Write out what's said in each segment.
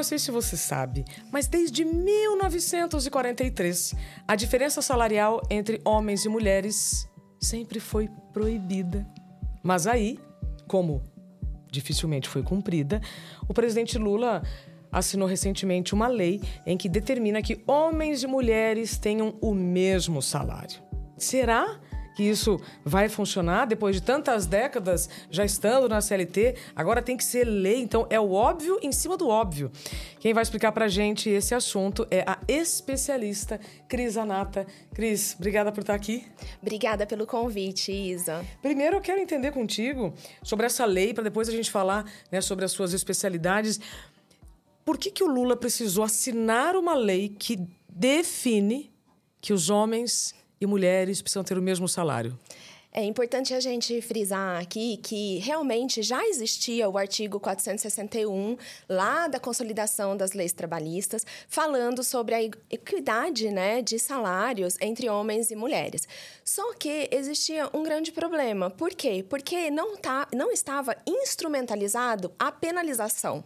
não sei se você sabe, mas desde 1943, a diferença salarial entre homens e mulheres sempre foi proibida. Mas aí, como dificilmente foi cumprida, o presidente Lula assinou recentemente uma lei em que determina que homens e mulheres tenham o mesmo salário. Será que isso vai funcionar depois de tantas décadas já estando na CLT? Agora tem que ser lei, então é o óbvio em cima do óbvio. Quem vai explicar pra gente esse assunto é a especialista Cris Anata. Cris, obrigada por estar aqui. Obrigada pelo convite, Isa. Primeiro eu quero entender contigo sobre essa lei, para depois a gente falar né, sobre as suas especialidades. Por que, que o Lula precisou assinar uma lei que define que os homens e mulheres precisam ter o mesmo salário? É importante a gente frisar aqui que realmente já existia o artigo 461, lá da consolidação das leis trabalhistas, falando sobre a equidade né, de salários entre homens e mulheres. Só que existia um grande problema. Por quê? Porque não, tá, não estava instrumentalizado a penalização.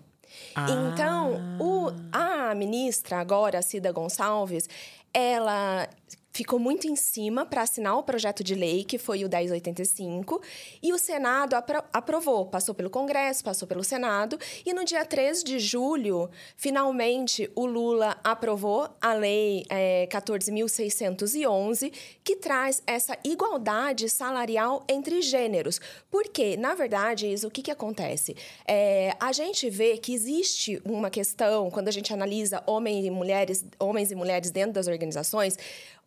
Ah. Então, o, a ministra, agora, Cida Gonçalves, ela ficou muito em cima para assinar o projeto de lei, que foi o 1085, e o Senado apro aprovou, passou pelo Congresso, passou pelo Senado, e no dia 3 de julho, finalmente, o Lula aprovou a Lei é, 14.611, que traz essa igualdade salarial entre gêneros. Porque, na verdade, isso, o que, que acontece? É, a gente vê que existe uma questão, quando a gente analisa homens e mulheres, homens e mulheres dentro das organizações,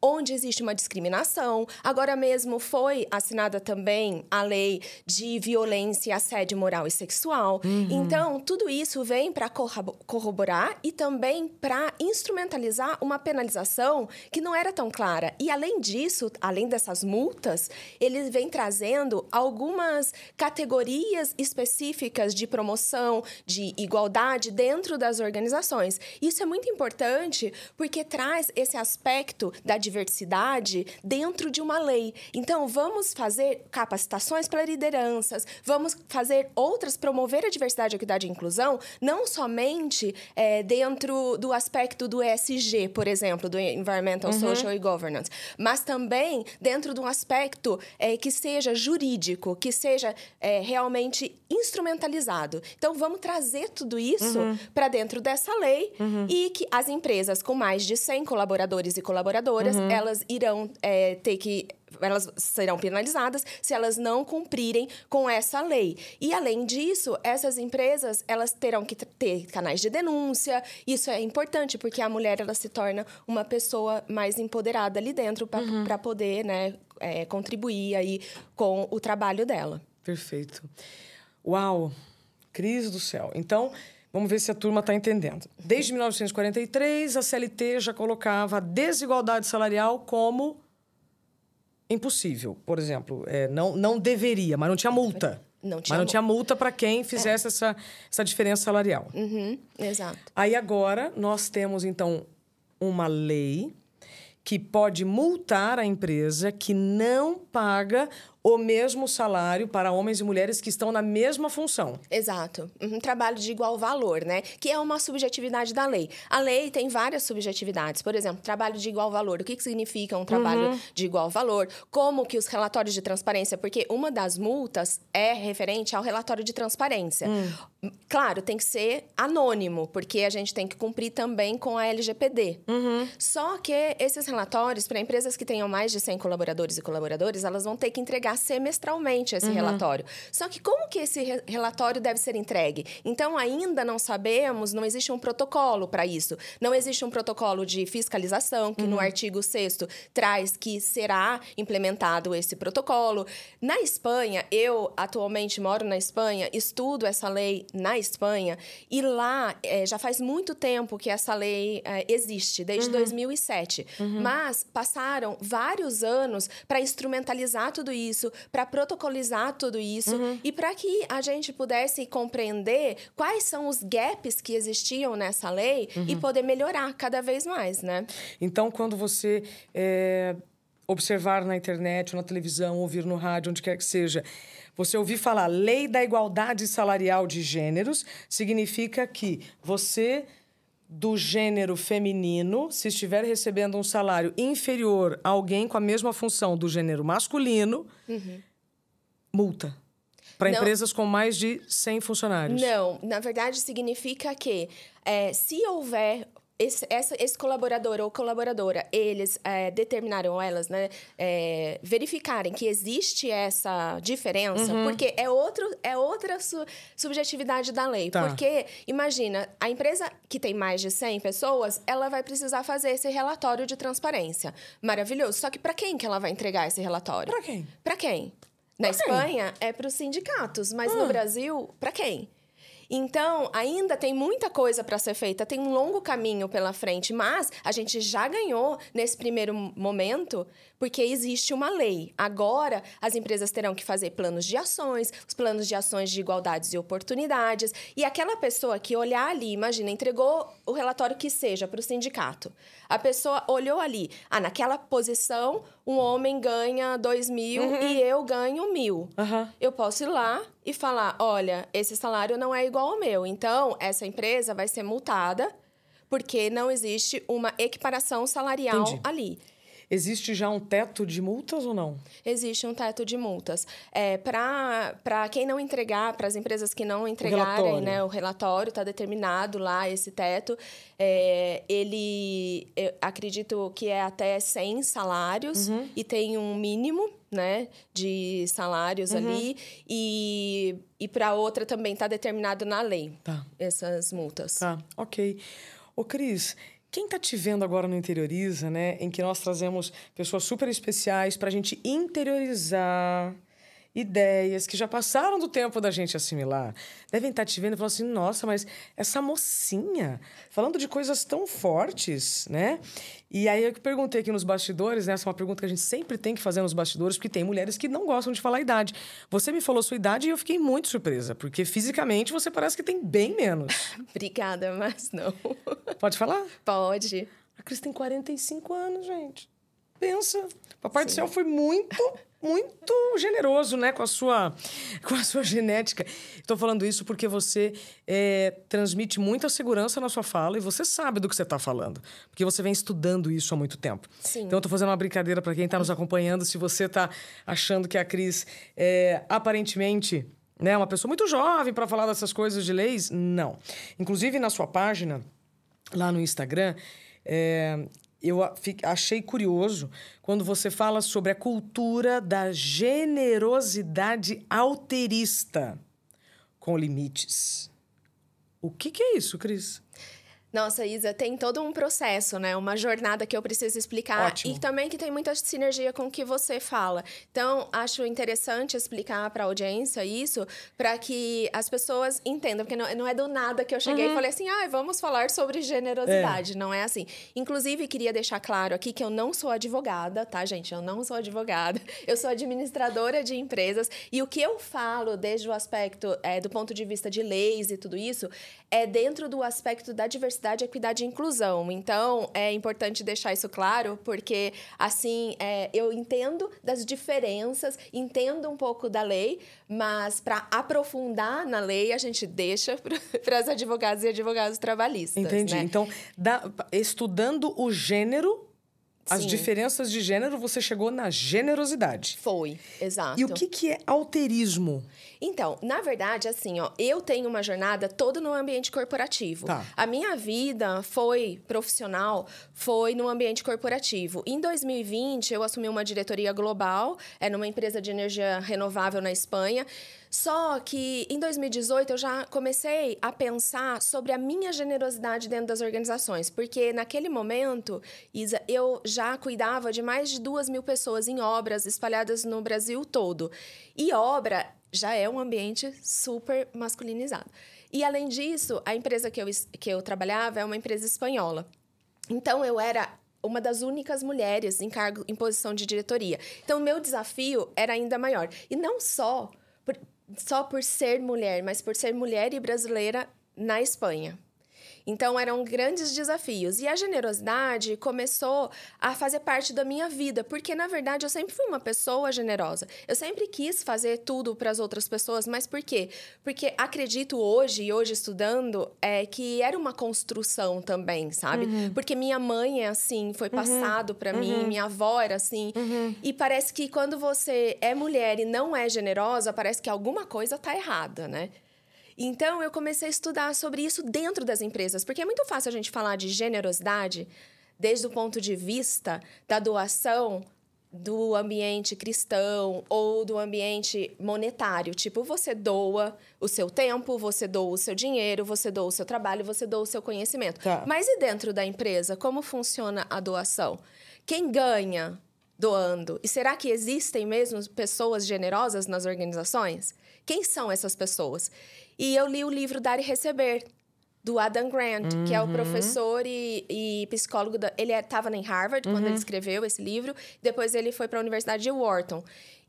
onde existe uma discriminação. Agora mesmo foi assinada também a lei de violência, assédio moral e sexual. Uhum. Então, tudo isso vem para corroborar e também para instrumentalizar uma penalização que não era tão clara. E além disso, além dessas multas, ele vem trazendo algumas categorias específicas de promoção, de igualdade dentro das organizações. Isso é muito importante porque traz esse aspecto da diversidade dentro de uma lei. Então, vamos fazer capacitações para lideranças, vamos fazer outras, promover a diversidade, equidade e inclusão, não somente é, dentro do aspecto do ESG, por exemplo, do Environmental, uhum. Social e Governance, mas também dentro de um aspecto é, que seja jurídico, que seja é, realmente instrumentalizado. Então, vamos trazer tudo isso uhum. para dentro dessa lei uhum. e que as empresas com mais de 100 colaboradores e colaboradoras uhum. elas irão é, ter que elas serão penalizadas se elas não cumprirem com essa lei. E além disso, essas empresas elas terão que ter canais de denúncia. Isso é importante porque a mulher ela se torna uma pessoa mais empoderada ali dentro para uhum. poder, né, é, contribuir aí com o trabalho dela. Perfeito. Uau, crise do céu. Então Vamos ver se a turma está entendendo. Desde 1943, a CLT já colocava a desigualdade salarial como impossível. Por exemplo, é, não, não deveria, mas não tinha multa. Não tinha mas não tinha multa para quem fizesse é. essa, essa diferença salarial. Uhum, exato. Aí agora nós temos, então, uma lei que pode multar a empresa que não paga o mesmo salário para homens e mulheres que estão na mesma função. Exato. Um trabalho de igual valor, né? Que é uma subjetividade da lei. A lei tem várias subjetividades. Por exemplo, trabalho de igual valor. O que, que significa um trabalho uhum. de igual valor? Como que os relatórios de transparência... Porque uma das multas é referente ao relatório de transparência. Hum. Claro, tem que ser anônimo, porque a gente tem que cumprir também com a LGPD. Uhum. Só que esses relatórios, para empresas que tenham mais de 100 colaboradores e colaboradores, elas vão ter que entregar semestralmente esse uhum. relatório. Só que como que esse re relatório deve ser entregue? Então, ainda não sabemos, não existe um protocolo para isso. Não existe um protocolo de fiscalização, que uhum. no artigo 6 traz que será implementado esse protocolo. Na Espanha, eu atualmente moro na Espanha, estudo essa lei na Espanha, e lá é, já faz muito tempo que essa lei é, existe, desde uhum. 2007. Uhum. Mas passaram vários anos para instrumentalizar tudo isso isso, para protocolizar tudo isso uhum. e para que a gente pudesse compreender quais são os gaps que existiam nessa lei uhum. e poder melhorar cada vez mais, né? Então, quando você é observar na internet, ou na televisão, ouvir no rádio, onde quer que seja, você ouvir falar lei da igualdade salarial de gêneros, significa que você do gênero feminino, se estiver recebendo um salário inferior a alguém com a mesma função do gênero masculino, uhum. multa. Para empresas com mais de 100 funcionários. Não, na verdade significa que é, se houver esse, essa, esse colaborador ou colaboradora, eles é, determinaram, elas, né, é, verificarem que existe essa diferença, uhum. porque é, outro, é outra su, subjetividade da lei. Tá. Porque, imagina, a empresa que tem mais de 100 pessoas, ela vai precisar fazer esse relatório de transparência. Maravilhoso. Só que para quem que ela vai entregar esse relatório? Para quem? Para quem? Na Espanha, é para os sindicatos, mas no ah. Brasil, para quem? Então, ainda tem muita coisa para ser feita, tem um longo caminho pela frente, mas a gente já ganhou nesse primeiro momento porque existe uma lei. Agora, as empresas terão que fazer planos de ações, os planos de ações de igualdades e oportunidades, e aquela pessoa que olhar ali, imagina, entregou o relatório que seja para o sindicato. A pessoa olhou ali, ah, naquela posição, um homem ganha dois mil uhum. e eu ganho mil. Uhum. Eu posso ir lá e falar, olha, esse salário não é igual ao meu, então essa empresa vai ser multada porque não existe uma equiparação salarial Entendi. ali. Existe já um teto de multas ou não? Existe um teto de multas. É, para quem não entregar, para as empresas que não entregarem, o né, o relatório está determinado lá, esse teto. É, ele, acredito que é até 100 salários uhum. e tem um mínimo né, de salários uhum. ali. E, e para outra também está determinado na lei tá. essas multas. Tá, ok. Ô, Cris, quem está te vendo agora no Interioriza, né, em que nós trazemos pessoas super especiais para a gente interiorizar ideias que já passaram do tempo da gente assimilar, devem estar te vendo e falando assim: nossa, mas essa mocinha falando de coisas tão fortes, né? E aí eu perguntei aqui nos bastidores, né? Essa é uma pergunta que a gente sempre tem que fazer nos bastidores, porque tem mulheres que não gostam de falar a idade. Você me falou sua idade e eu fiquei muito surpresa, porque fisicamente você parece que tem bem menos. Obrigada, mas não. Pode falar? Pode. A Cris tem 45 anos, gente. Pensa. Papai Sim. do céu foi muito muito generoso, né, com a sua, com a sua genética. Estou falando isso porque você é, transmite muita segurança na sua fala e você sabe do que você está falando, porque você vem estudando isso há muito tempo. Sim. Então, estou fazendo uma brincadeira para quem está nos acompanhando. Se você está achando que a Cris é aparentemente né, uma pessoa muito jovem para falar dessas coisas de leis, não. Inclusive na sua página lá no Instagram é, eu achei curioso quando você fala sobre a cultura da generosidade alterista com limites. O que, que é isso, Cris? Nossa, Isa, tem todo um processo, né? Uma jornada que eu preciso explicar. Ótimo. E também que tem muita sinergia com o que você fala. Então, acho interessante explicar para a audiência isso, para que as pessoas entendam. Porque não, não é do nada que eu cheguei uhum. e falei assim, ah, vamos falar sobre generosidade. É. Não é assim. Inclusive, queria deixar claro aqui que eu não sou advogada, tá, gente? Eu não sou advogada. Eu sou administradora de empresas. E o que eu falo, desde o aspecto, é, do ponto de vista de leis e tudo isso, é dentro do aspecto da diversidade diversidade, equidade e inclusão. Então, é importante deixar isso claro, porque assim é, eu entendo das diferenças, entendo um pouco da lei, mas para aprofundar na lei, a gente deixa para as advogadas e advogados trabalhistas. Entendi. Né? Então, da, estudando o gênero as Sim. diferenças de gênero, você chegou na generosidade. Foi, exato. E o que, que é alterismo? Então, na verdade, assim, ó, eu tenho uma jornada toda no ambiente corporativo. Tá. A minha vida foi profissional, foi no ambiente corporativo. Em 2020, eu assumi uma diretoria global, é numa empresa de energia renovável na Espanha. Só que em 2018 eu já comecei a pensar sobre a minha generosidade dentro das organizações, porque naquele momento, Isa, eu já cuidava de mais de duas mil pessoas em obras espalhadas no Brasil todo. E obra já é um ambiente super masculinizado. E além disso, a empresa que eu, que eu trabalhava é uma empresa espanhola. Então eu era uma das únicas mulheres em cargo em posição de diretoria. Então o meu desafio era ainda maior. E não só só por ser mulher, mas por ser mulher e brasileira na Espanha. Então eram grandes desafios. E a generosidade começou a fazer parte da minha vida, porque na verdade eu sempre fui uma pessoa generosa. Eu sempre quis fazer tudo para as outras pessoas, mas por quê? Porque acredito hoje, e hoje estudando, é que era uma construção também, sabe? Uhum. Porque minha mãe é assim, foi uhum. passado para uhum. mim, minha avó era assim. Uhum. E parece que quando você é mulher e não é generosa, parece que alguma coisa tá errada, né? Então, eu comecei a estudar sobre isso dentro das empresas, porque é muito fácil a gente falar de generosidade desde o ponto de vista da doação do ambiente cristão ou do ambiente monetário. Tipo, você doa o seu tempo, você doa o seu dinheiro, você doa o seu trabalho, você doa o seu conhecimento. Tá. Mas e dentro da empresa, como funciona a doação? Quem ganha doando? E será que existem mesmo pessoas generosas nas organizações? Quem são essas pessoas? E eu li o livro Dar e Receber, do Adam Grant, uhum. que é o uhum. professor e, e psicólogo. Da, ele estava é, em Harvard uhum. quando ele uhum. escreveu esse livro. Depois ele foi para a Universidade de Wharton.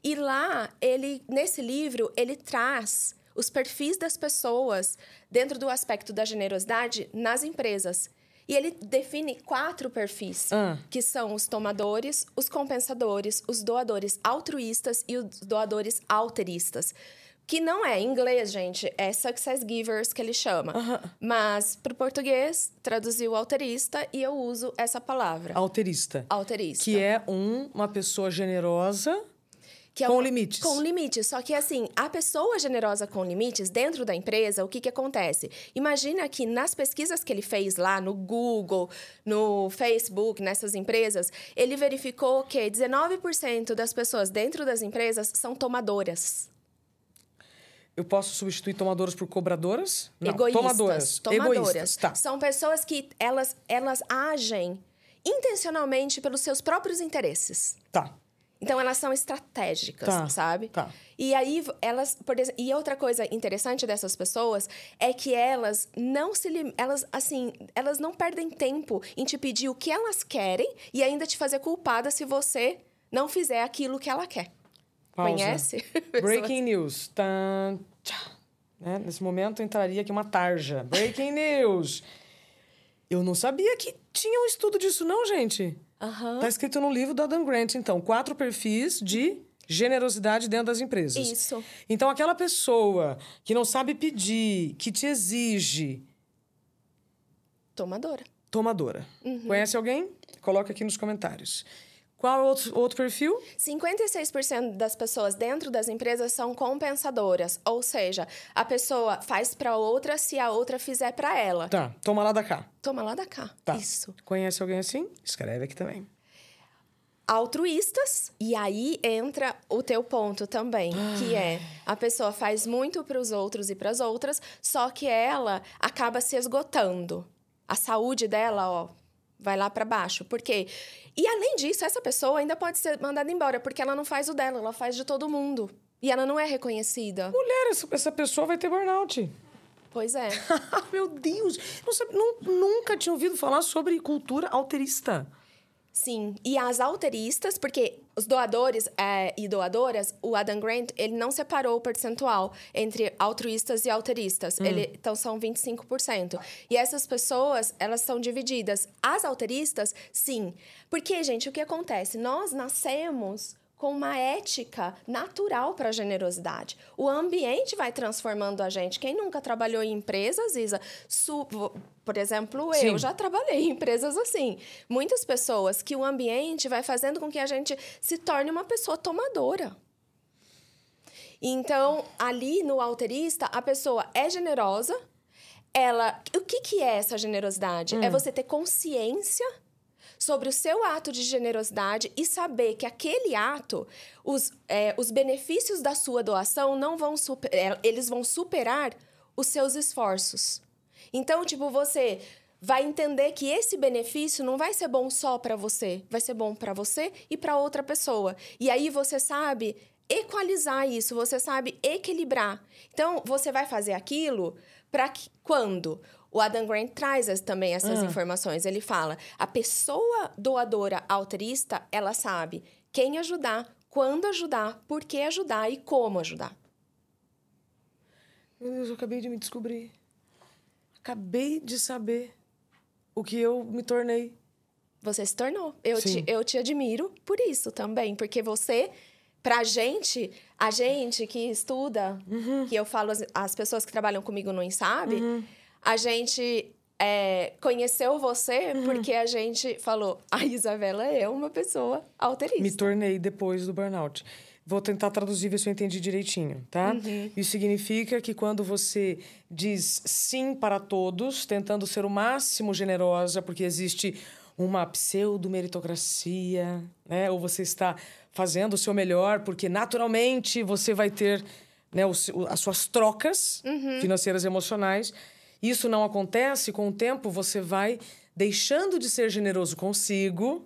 E lá, ele nesse livro, ele traz os perfis das pessoas dentro do aspecto da generosidade nas empresas. E ele define quatro perfis, uh. que são os tomadores, os compensadores, os doadores altruístas e os doadores alteristas. Que não é em inglês, gente, é success givers que ele chama. Mas para o português, traduziu alterista e eu uso essa palavra. Alterista. Alterista. Que é um, uma pessoa generosa é com limites. Com limites. Só que, assim, a pessoa generosa com limites, dentro da empresa, o que, que acontece? Imagina que nas pesquisas que ele fez lá no Google, no Facebook, nessas empresas, ele verificou que 19% das pessoas dentro das empresas são tomadoras. Eu posso substituir tomadoras por cobradoras? Não, Egoístas. Tomadoras. Tomadoras. Egoístas. Tá. São pessoas que elas, elas agem intencionalmente pelos seus próprios interesses. Tá. Então elas são estratégicas, tá, sabe? Tá. E aí elas, por exemplo, e outra coisa interessante dessas pessoas é que elas não se elas assim, elas não perdem tempo em te pedir o que elas querem e ainda te fazer culpada se você não fizer aquilo que ela quer. Pausa. Conhece? Breaking news. Tan, né? Nesse momento entraria aqui uma tarja. Breaking news. Eu não sabia que tinha um estudo disso, não, gente. Uhum. Tá escrito no livro do Adam Grant, então. Quatro perfis de generosidade dentro das empresas. Isso. Então, aquela pessoa que não sabe pedir, que te exige. Tomadora. Tomadora. Uhum. Conhece alguém? Coloca aqui nos comentários. Qual outro, outro perfil? 56% das pessoas dentro das empresas são compensadoras, ou seja, a pessoa faz para outra se a outra fizer para ela. Tá, toma lá da cá. Toma lá da cá. Tá. Isso. Conhece alguém assim? Escreve aqui também. Altruístas, e aí entra o teu ponto também, que é a pessoa faz muito para os outros e para as outras, só que ela acaba se esgotando. A saúde dela, ó, vai lá para baixo. Por quê? E além disso, essa pessoa ainda pode ser mandada embora, porque ela não faz o dela, ela faz de todo mundo. E ela não é reconhecida. Mulher, essa pessoa vai ter burnout. Pois é. Meu Deus! Não, nunca tinha ouvido falar sobre cultura alterista. Sim, e as alteristas, porque os doadores é, e doadoras, o Adam Grant, ele não separou o percentual entre altruístas e alteristas. Hum. Ele, então, são 25%. E essas pessoas, elas são divididas. As alteristas, sim. Porque, gente, o que acontece? Nós nascemos com uma ética natural para a generosidade. O ambiente vai transformando a gente. Quem nunca trabalhou em empresas, Isa, su por exemplo, eu Sim. já trabalhei em empresas assim. Muitas pessoas que o ambiente vai fazendo com que a gente se torne uma pessoa tomadora. Então, ali no alterista, a pessoa é generosa. Ela, o que que é essa generosidade? É hum. É você ter consciência sobre o seu ato de generosidade e saber que aquele ato, os, é, os benefícios da sua doação não vão super, é, eles vão superar os seus esforços. Então, tipo, você vai entender que esse benefício não vai ser bom só para você, vai ser bom para você e para outra pessoa. E aí você sabe equalizar isso, você sabe equilibrar. Então, você vai fazer aquilo para que quando o Adam Grant traz também essas ah. informações. Ele fala: a pessoa doadora alterista, ela sabe quem ajudar, quando ajudar, por que ajudar e como ajudar. Meu Deus, eu acabei de me descobrir. Acabei de saber o que eu me tornei. Você se tornou. Eu, Sim. te, eu te admiro por isso também, porque você, pra gente, a gente que estuda, que eu falo, as, as pessoas que trabalham comigo não sabem, a gente é, conheceu você porque a gente falou: a Isabela é uma pessoa alterista. Me tornei depois do burnout. Vou tentar traduzir, ver se eu entendi direitinho, tá? Isso significa que quando você diz sim para todos, tentando ser o máximo generosa, porque existe uma pseudo-meritocracia, né? Ou você está fazendo o seu melhor, porque naturalmente você vai ter né, as suas trocas financeiras e emocionais. Isso não acontece, com o tempo você vai deixando de ser generoso consigo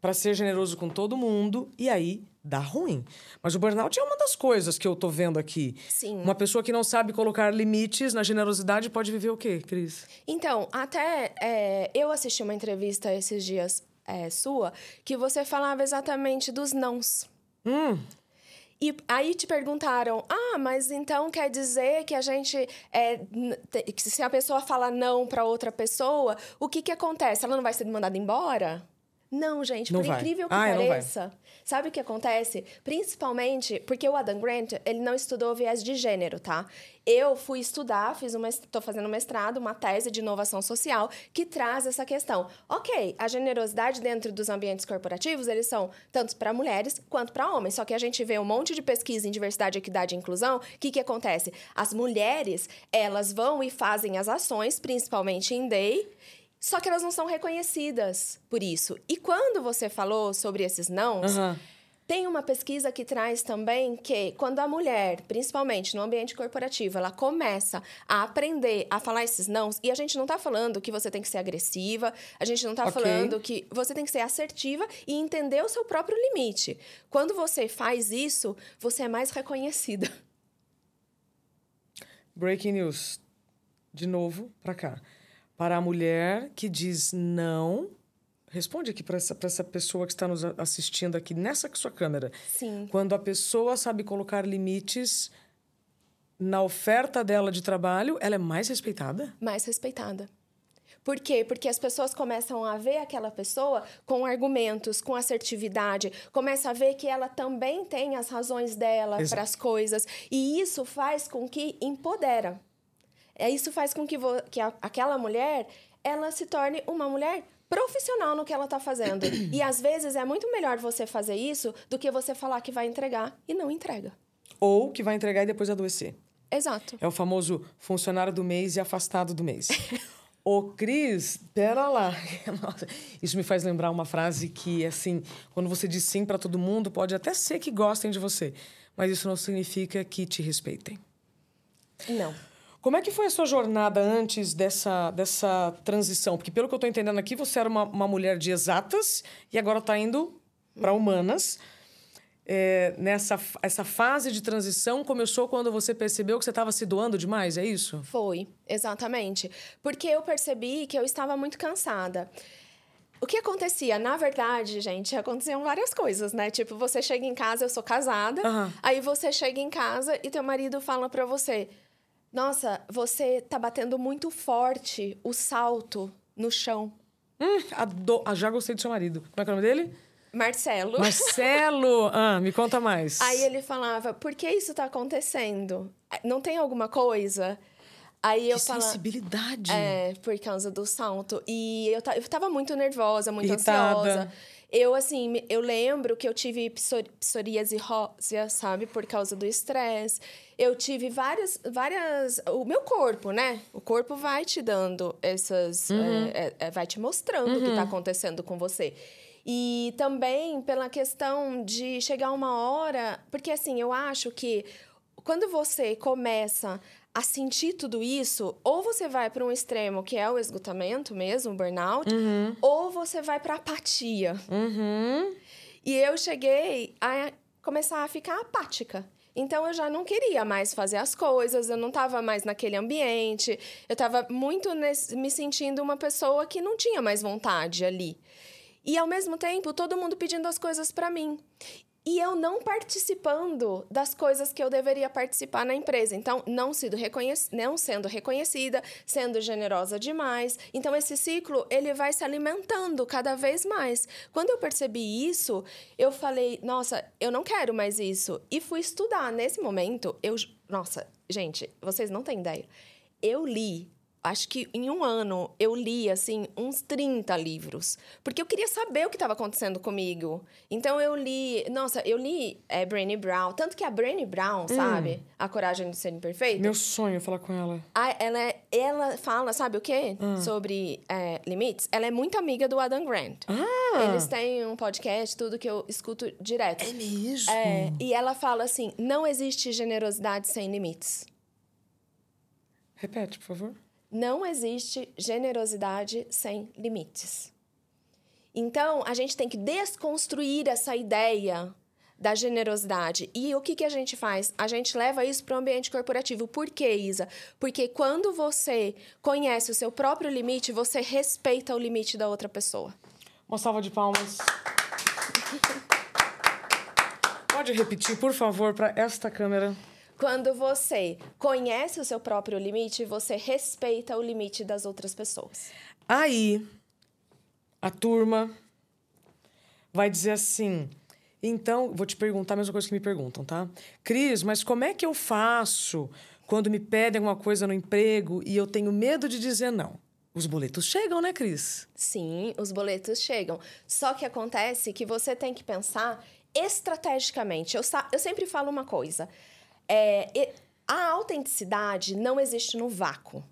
para ser generoso com todo mundo e aí dá ruim. Mas o burnout é uma das coisas que eu tô vendo aqui. Sim. Uma pessoa que não sabe colocar limites na generosidade pode viver o quê, Cris? Então, até é, eu assisti uma entrevista esses dias é, sua que você falava exatamente dos nãos. Hum, E aí te perguntaram: ah, mas então quer dizer que a gente. É, se a pessoa fala não para outra pessoa, o que, que acontece? Ela não vai ser mandada embora? Não, gente, Não por vai. incrível que Ah, vai. pareça. Sabe o que acontece? Principalmente porque o Adam Grant, ele não estudou viés de gênero, tá? Eu fui estudar, fiz uma, tô fazendo um mestrado, uma tese de inovação social que traz essa questão. Ok, a generosidade dentro dos ambientes corporativos, eles são tanto para mulheres quanto para homens. Só que a gente vê um monte de pesquisa em diversidade, equidade e inclusão. O que, que acontece? As mulheres, elas vão e fazem as ações, principalmente em DEI, só que elas não são reconhecidas por isso. E quando você falou sobre esses nãos, Aham. tem uma pesquisa que traz também que quando a mulher, principalmente no ambiente corporativo, ela começa a aprender a falar esses nãos, e a gente não tá falando que você tem que ser agressiva, a gente não tá Ok. falando que você tem que ser assertiva e entender o seu próprio limite. Quando você faz isso, você é mais reconhecida. breaking news. De novo, para cá. Para a mulher que diz não, responde aqui para essa, pra essa pessoa que está nos assistindo aqui nessa sua câmera. Sim. Quando a pessoa sabe colocar limites na oferta dela de trabalho, ela é mais respeitada? mais respeitada. Por quê? Porque as pessoas começam a ver aquela pessoa com argumentos, com assertividade, começa a ver que ela também tem as razões dela para as coisas, e isso faz com que empodera. É isso faz com que, que a- aquela mulher ela se torne uma mulher profissional no que ela está fazendo. e às vezes é muito melhor você fazer isso do que você falar que vai entregar e não entrega. Ou que vai entregar e depois adoecer. Exato. É o famoso funcionário do mês e afastado do mês. Ô, Cris, pera lá. Nossa, isso me faz lembrar uma frase que, assim, quando você diz sim para todo mundo, pode até ser que gostem de você, mas isso não significa que te respeitem. Não. Como é que foi a sua jornada antes dessa, dessa transição? Porque, pelo que eu estou entendendo aqui, você era uma, uma mulher de exatas e agora está indo para humanas. É, nessa essa fase de transição começou quando você percebeu que você estava se doando demais, é isso? Foi, exatamente. Porque eu percebi que eu estava muito cansada. O que acontecia? Na verdade, gente, aconteciam várias coisas, né? Tipo, você chega em casa, eu sou casada, Aham. aí você chega em casa e teu marido fala pra você: Nossa, você tá batendo muito forte o salto no chão. Hum, ado- ah, já gostei do seu marido. Como é que é o nome dele? Marcelo. Marcelo! Ah, me conta mais. Aí ele falava: Por que isso tá acontecendo? Não tem alguma coisa? Aí que eu falava. sensibilidade. É, por causa do salto. E eu, eu tava muito nervosa, muito Irritada. ansiosa. Eu, assim, eu lembro que eu tive psor- psoríase rósea, sabe? Por causa do estresse. Eu tive várias, várias... O meu corpo, né? O corpo vai te dando essas... é, é, é, vai te mostrando o que tá acontecendo com você. E também pela questão de chegar uma hora... Porque, assim, eu acho que quando você começa a sentir tudo isso, ou você vai para um extremo que é o esgotamento mesmo, o burnout, ou você vai para apatia. Uhum. E eu cheguei a começar a ficar apática. Então eu já não queria mais fazer as coisas, eu não estava mais naquele ambiente, eu estava muito nesse- me sentindo uma pessoa que não tinha mais vontade ali. E ao mesmo tempo, todo mundo pedindo as coisas para mim. E eu não participando das coisas que eu deveria participar na empresa. Então, não sendo, reconhec não sendo reconhecida, sendo generosa demais. Então, esse ciclo, ele vai se alimentando cada vez mais. Quando eu percebi isso, eu falei, nossa, eu não quero mais isso. E fui estudar. Nesse momento, eu... Nossa, gente, vocês não têm ideia. Eu li acho que em um ano eu li assim uns 30 livros, porque eu queria saber o que estava acontecendo comigo. Então eu li, nossa, eu li é, Brené Brown, tanto que a Brené Brown, hum. sabe? A coragem de ser imperfeito. Meu sonho é falar com ela. A, ela ela fala, sabe o quê? Hum. Sobre é, limites. Ela é muito amiga do Adam Grant. Ah. Eles têm um podcast, tudo que eu escuto direto. É mesmo. É, e ela fala assim: não existe generosidade sem limites. Repete, por favor. Não existe generosidade sem limites. Então, a gente tem que desconstruir essa ideia da generosidade. E o que, que a gente faz? A gente leva isso para o ambiente corporativo. Por quê, Isa? Porque quando você conhece o seu próprio limite, você respeita o limite da outra pessoa. Uma salva de palmas. Pode repetir, por favor, para esta câmera. Quando você conhece o seu próprio limite, você respeita o limite das outras pessoas. Aí, a turma vai dizer assim: então, vou te perguntar a mesma coisa que me perguntam, tá? Cris, mas como é que eu faço quando me pedem alguma coisa no emprego e eu tenho medo de dizer não? Os boletos chegam, né, Cris? Sim, os boletos chegam. Só que acontece que você tem que pensar estrategicamente. Eu, eu sempre falo uma coisa: é, a autenticidade não existe no vácuo.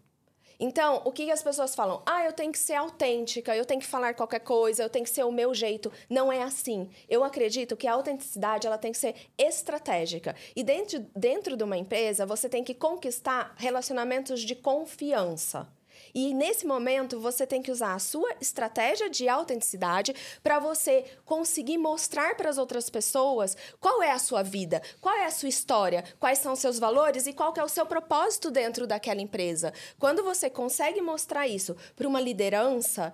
Então, o que as pessoas falam? Ah, eu tenho que ser autêntica, eu tenho que falar qualquer coisa, eu tenho que ser o meu jeito. Não é assim. Eu acredito que a autenticidade ela tem que ser estratégica. E dentro, dentro de uma empresa, você tem que conquistar relacionamentos de confiança. E nesse momento você tem que usar a sua estratégia de autenticidade para você conseguir mostrar para as outras pessoas qual é a sua vida, qual é a sua história, quais são os seus valores e qual é o seu propósito dentro daquela empresa. Quando você consegue mostrar isso para uma liderança,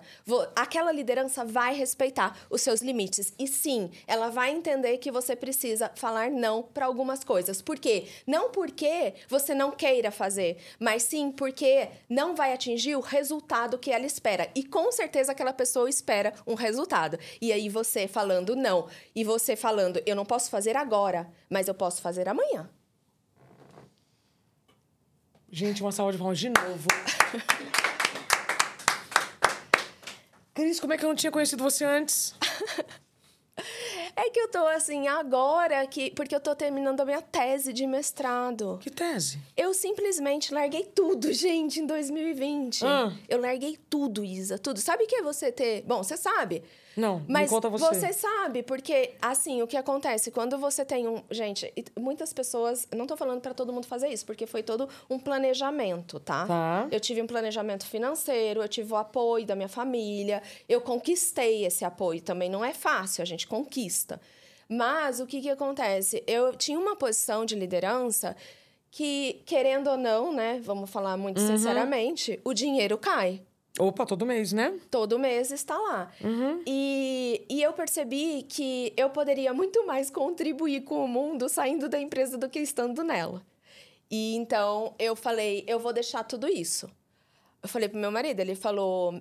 aquela liderança vai respeitar os seus limites. E sim, ela vai entender que você precisa falar não para algumas coisas. Por quê? Não porque você não queira fazer, mas sim porque não vai atingir o resultado que ela espera. E com certeza aquela pessoa espera um resultado. E aí você falando não, e você falando eu não posso fazer agora, mas eu posso fazer amanhã. Gente, uma salva de palmas de novo. Cris, como é que eu não tinha conhecido você antes? É que eu tô assim, agora que. Porque eu tô terminando a minha tese de mestrado. Que tese? Eu simplesmente larguei tudo, gente, em 2020. Ah. Eu larguei tudo, Isa, tudo. Sabe o que é você ter. Bom, você sabe. Não, mas conta você. você sabe, porque assim, o que acontece quando você tem um, gente, muitas pessoas, não tô falando para todo mundo fazer isso, porque foi todo um planejamento, tá? tá? Eu tive um planejamento financeiro, eu tive o apoio da minha família, eu conquistei esse apoio, também não é fácil, a gente conquista. Mas o que que acontece? Eu tinha uma posição de liderança que, querendo ou não, né, vamos falar muito uhum. sinceramente, o dinheiro cai. Opa, todo mês, né? Todo mês está lá. Uhum. E, e eu percebi que eu poderia muito mais contribuir com o mundo saindo da empresa do que estando nela. E então eu falei, eu vou deixar tudo isso. Eu falei pro meu marido, ele falou.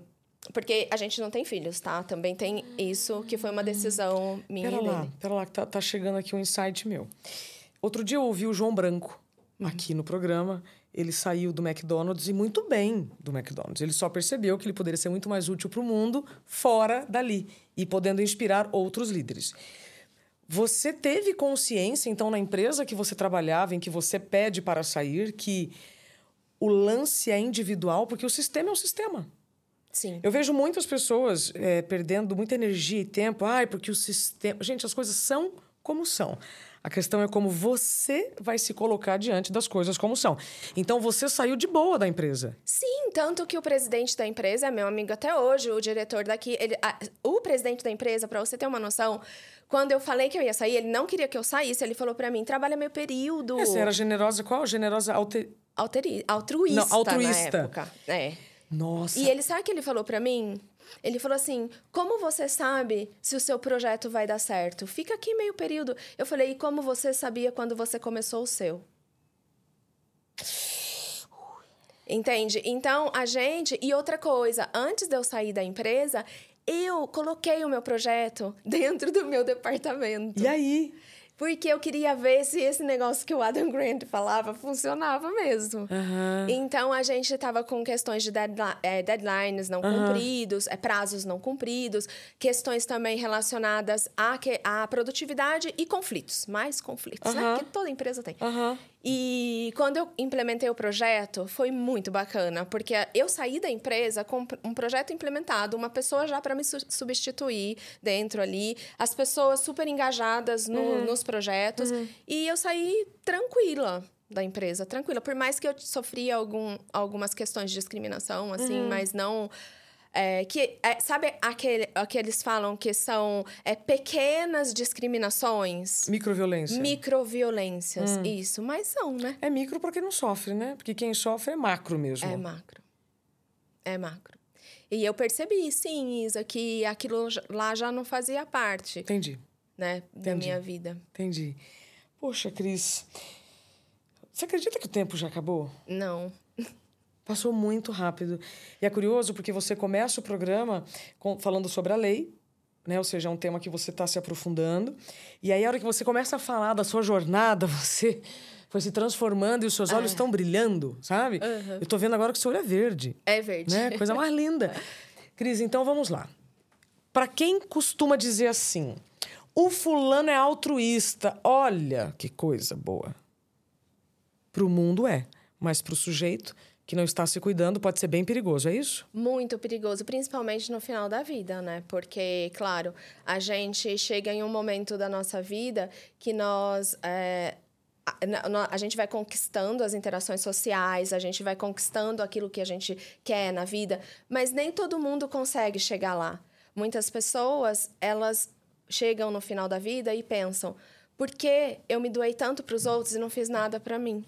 Porque a gente não tem filhos, tá? Também tem isso, que foi uma decisão minha pera e lá, dele. Pera lá, que tá, tá chegando aqui um insight meu. Outro dia eu ouvi o João Branco aqui no programa ele saiu do McDonald's e muito bem do McDonald's. Ele só percebeu que ele poderia ser muito mais útil para o mundo fora dali e podendo inspirar outros líderes. Você teve consciência, então, na empresa que você trabalhava, em que você pede para sair, que o lance é individual, porque o sistema é um sistema. Sim. Eu vejo muitas pessoas é, perdendo muita energia e tempo. Ai, porque o sistema. Gente, as coisas são como são. A questão é como você vai se colocar diante das coisas como são. Então você saiu de boa da empresa. Sim, tanto que o presidente da empresa é meu amigo até hoje, o diretor daqui, ele, a, o presidente da empresa, para você ter uma noção, quando eu falei que eu ia sair, ele não queria que eu saísse, ele falou para mim: "Trabalha meu período". Você era generosa qual? Generosa alter... Alteri... altruísta, não, altruísta. na época. É. Nossa. E ele sabe que ele falou para mim? Ele falou assim: como você sabe se o seu projeto vai dar certo? Fica aqui meio período. Eu falei: e como você sabia quando você começou o seu? Entende? Então, a gente. E outra coisa, antes de eu sair da empresa, eu coloquei o meu projeto dentro do meu departamento. E aí? Porque eu queria ver se esse negócio que o Adam Grant falava funcionava mesmo. Aham. Então a gente estava com questões de deadli- eh, deadlines não Aham. cumpridos, eh, prazos não cumpridos, questões também relacionadas à, que- à produtividade e conflitos, mais conflitos, né? Aham. Que toda empresa tem. E quando eu implementei o projeto, foi muito bacana, porque eu saí da empresa com um projeto implementado, uma pessoa já para me su- substituir dentro ali, as pessoas super engajadas no- nos projetos, e eu saí tranquila da empresa, tranquila. Por mais que eu sofria algum, algumas questões de discriminação, assim, mas não. É, que, é, sabe aquele, aqueles falam que são é, pequenas discriminações? Microviolência. Microviolências, isso. Mas são, né? É micro pra quem não sofre, né? Porque quem sofre é macro mesmo. É macro. É macro. E eu percebi, sim, Isa, que aquilo lá já não fazia parte, Entendi, né, da Entendi. minha vida. entendi. Poxa, Cris. Você acredita que o tempo já acabou? Não. Passou muito rápido. E é curioso porque você começa o programa com- falando sobre a lei, né? Ou seja, é um tema que você está se aprofundando. E aí, a hora que você começa a falar da sua jornada, você foi se transformando e os seus olhos estão brilhando, sabe? Aham. Eu tô vendo agora que o seu olho é verde, É verde. né? Coisa mais linda. Cris, então vamos lá. Para quem costuma dizer assim, o fulano é altruísta, olha que coisa boa. Para o mundo é, mas para o sujeito que não está se cuidando pode ser bem perigoso, é isso? Muito perigoso, principalmente no final da vida, né? Porque, claro, a gente chega em um momento da nossa vida que nós. é, a, a gente vai conquistando as interações sociais, a gente vai conquistando aquilo que a gente quer na vida, mas nem todo mundo consegue chegar lá. Muitas pessoas, elas chegam no final da vida e pensam: por que eu me doei tanto para os outros e não fiz nada para mim?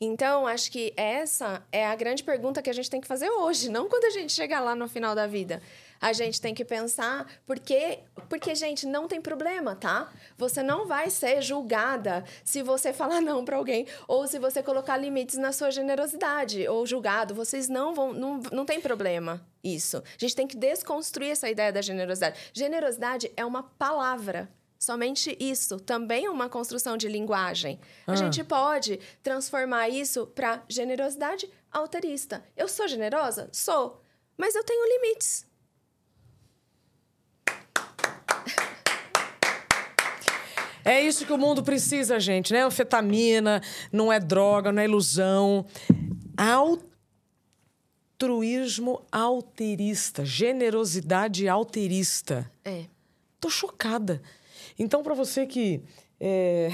Então, acho que essa é a grande pergunta que a gente tem que fazer hoje, não quando a gente chegar lá no final da vida. A gente tem que pensar, porque, porque gente, não tem problema, tá? Você não vai ser julgada se você falar não para alguém ou se você colocar limites na sua generosidade ou julgado. Vocês não vão, não, não tem problema isso. A gente tem que desconstruir essa ideia da generosidade. Generosidade é uma palavra. Somente isso também é uma construção de linguagem. A Ah. gente pode transformar isso para generosidade alterista. Eu sou generosa? Sou. Mas eu tenho limites. É isso que o mundo precisa, gente, né? Anfetamina, não é droga, não é ilusão. Altruísmo alterista, generosidade alterista. É. Tô chocada. Então, para você que é,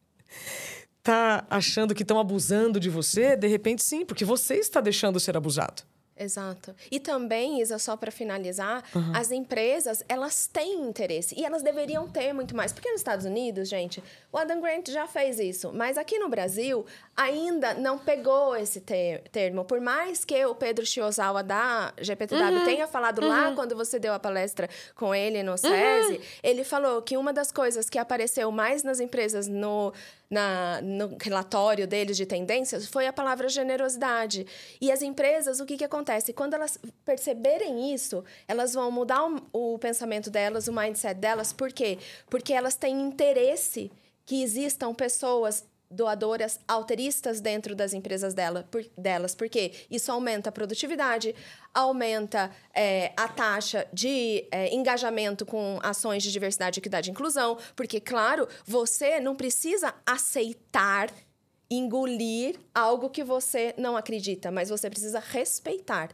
tá achando que estão abusando de você, de repente sim, porque você está deixando ser abusado. Exato. E também, Isa, só para finalizar, as empresas, elas têm interesse. E elas deveriam ter muito mais. Porque nos Estados Unidos, gente, o Adam Grant já fez isso. Mas aqui no Brasil, ainda não pegou esse ter- termo. Por mais que o Pedro Chiozawa da GPTW tenha falado lá quando você deu a palestra com ele no SESI, ele falou que uma das coisas que apareceu mais nas empresas no, na, no relatório deles de tendências foi a palavra generosidade. E as empresas, o que, que acontece? Quando elas perceberem isso, elas vão mudar o, o pensamento delas, o mindset delas. Por quê? Porque elas têm interesse que existam pessoas doadoras alteristas dentro das empresas dela, por, delas, porque isso aumenta a produtividade, aumenta é, a taxa de é, engajamento com ações de diversidade, equidade e inclusão, porque, claro, você não precisa aceitar, engolir algo que você não acredita, mas você precisa respeitar.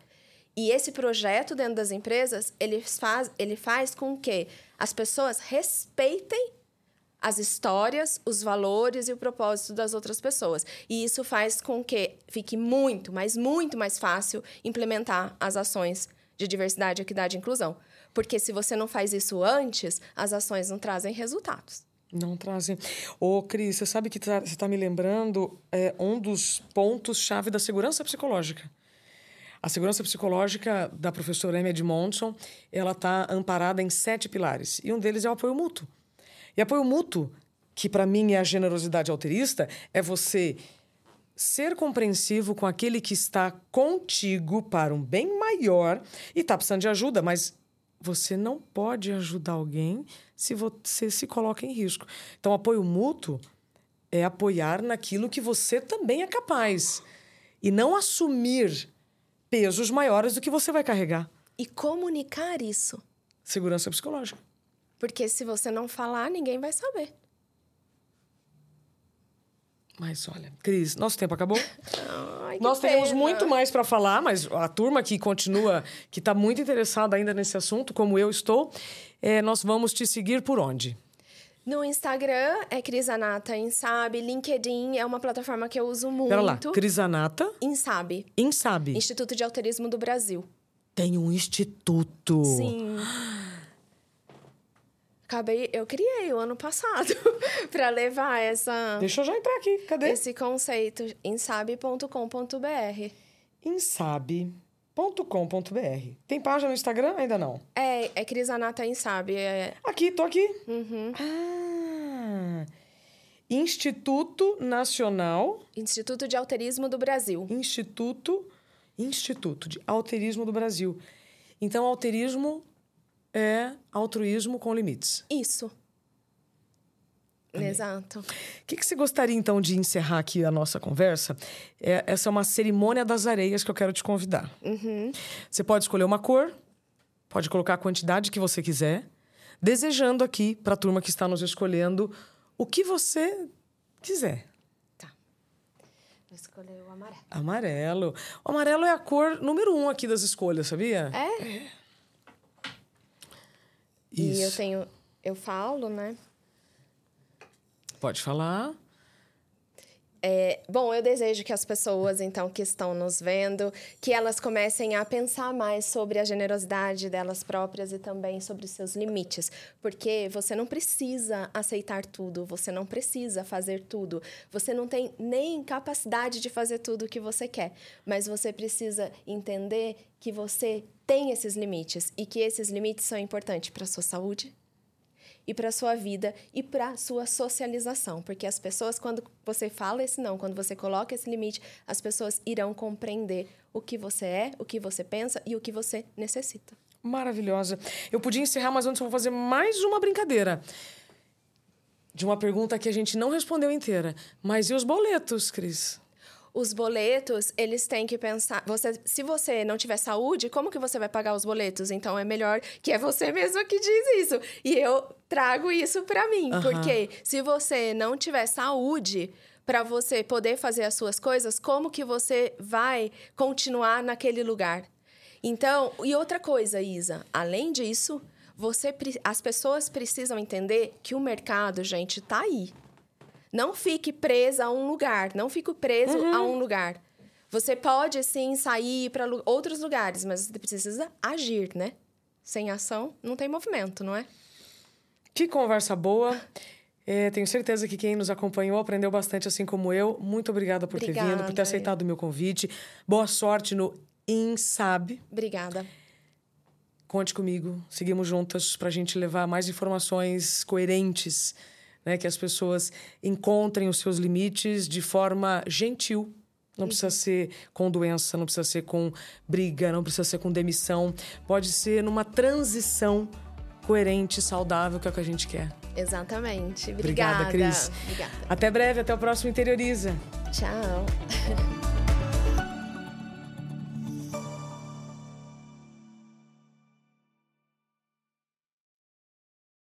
E esse projeto dentro das empresas, ele faz, ele faz com que as pessoas respeitem as histórias, os valores e o propósito das outras pessoas. E isso faz com que fique muito, mas muito mais fácil implementar as ações de diversidade, equidade e inclusão. Porque se você não faz isso antes, as ações não trazem resultados. Não trazem. Ô, Cris, você sabe que tá- você está me lembrando é, um dos pontos-chave da segurança psicológica. A segurança psicológica da professora Emma Edmondson, ela está amparada em sete pilares. E um deles é o apoio mútuo. E apoio mútuo, que para mim é a generosidade alterista, é você ser compreensivo com aquele que está contigo para um bem maior e está precisando de ajuda, mas você não pode ajudar alguém se você se coloca em risco. Então, apoio mútuo é apoiar naquilo que você também é capaz e não assumir pesos maiores do que você vai carregar. E comunicar isso. Segurança psicológica. Porque se você não falar, ninguém vai saber. Mas olha, Cris, nosso tempo acabou. Ai, Nós pena. teríamos muito mais para falar, mas a turma que continua, que está muito interessada ainda nesse assunto, como eu estou, é, nós vamos te seguir por onde? No Instagram é Crisanata Insabe. LinkedIn é uma plataforma que eu uso muito. Pera lá, Crisanata Insabe. Insabe. Instituto de Alterismo do Brasil. Tem um instituto. Sim. Acabei, eu criei o ano passado para levar essa Deixa eu já entrar aqui. Cadê? esse conceito insabe.com.br. Insabe.com.br. Tem página no Instagram? Ainda não. É, é Crisanata Insabe. É, Aqui, tô aqui. uhum. Ah. Instituto Nacional Instituto de Alterismo do Brasil. Instituto Instituto de Alterismo do Brasil. Então, alterismo é altruísmo com limites. Isso. Exato. O que, que você gostaria, então, de encerrar aqui a nossa conversa? É, essa é uma cerimônia das areias que eu quero te convidar. Uhum. Você pode escolher uma cor, pode colocar a quantidade que você quiser, desejando aqui para a turma que está nos escolhendo o que você quiser. Vou escolher o amarelo. Amarelo. O amarelo é a cor número um aqui das escolhas, sabia? É? E eu Isso. tenho. Eu falo, né? Pode falar. É, bom, eu desejo que as pessoas, então, que estão nos vendo, que elas comecem a pensar mais sobre a generosidade delas próprias e também sobre seus limites. Porque você não precisa aceitar tudo, você não precisa fazer tudo, você não tem nem capacidade de fazer tudo o que você quer. Mas você precisa entender que você tem esses limites e que esses limites são importantes para a sua saúde, e para sua vida e para sua socialização, porque as pessoas quando você fala esse não, quando você coloca esse limite, as pessoas irão compreender o que você é, o que você pensa e o que você necessita. Maravilhosa. Eu podia encerrar, mas antes eu vou fazer mais uma brincadeira. De uma pergunta que a gente não respondeu inteira. Mas e os boletos, Cris? Os boletos, eles têm que pensar, você, se você não tiver saúde, como que você vai pagar os boletos? Então é melhor que é você mesma que diz isso. E eu trago isso para mim, Aham. porque se você não tiver saúde, para você poder fazer as suas coisas, como que você vai continuar naquele lugar? Então, e outra coisa, Isa, além disso, você, as pessoas precisam entender que o mercado, gente, tá aí. Não fique presa a um lugar, não fique preso a um lugar. Você pode sim sair para outros lugares, mas você precisa agir, né? Sem ação não tem movimento, não é? Que conversa boa. É, tenho certeza que quem nos acompanhou aprendeu bastante, assim como eu. Muito obrigada por ter vindo, por ter Obrigada. aceitado o meu convite. Boa sorte no INSAB. Obrigada. Conte comigo. Seguimos juntas para a gente levar mais informações coerentes, né? Que as pessoas encontrem os seus limites de forma gentil. Não precisa ser com doença, não precisa ser com briga, não precisa ser com demissão. Pode ser numa transição coerente, saudável, que é o que a gente quer. Exatamente. Obrigada, Obrigada, Cris. Obrigada. Até breve, até o próximo Interioriza. Tchau.